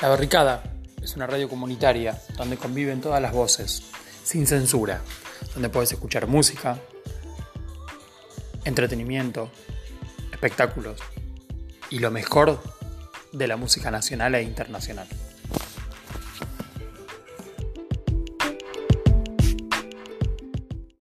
La Barricada es una radio comunitaria donde conviven todas las voces, sin censura, donde puedes escuchar música, entretenimiento, espectáculos y lo mejor de la música nacional e internacional.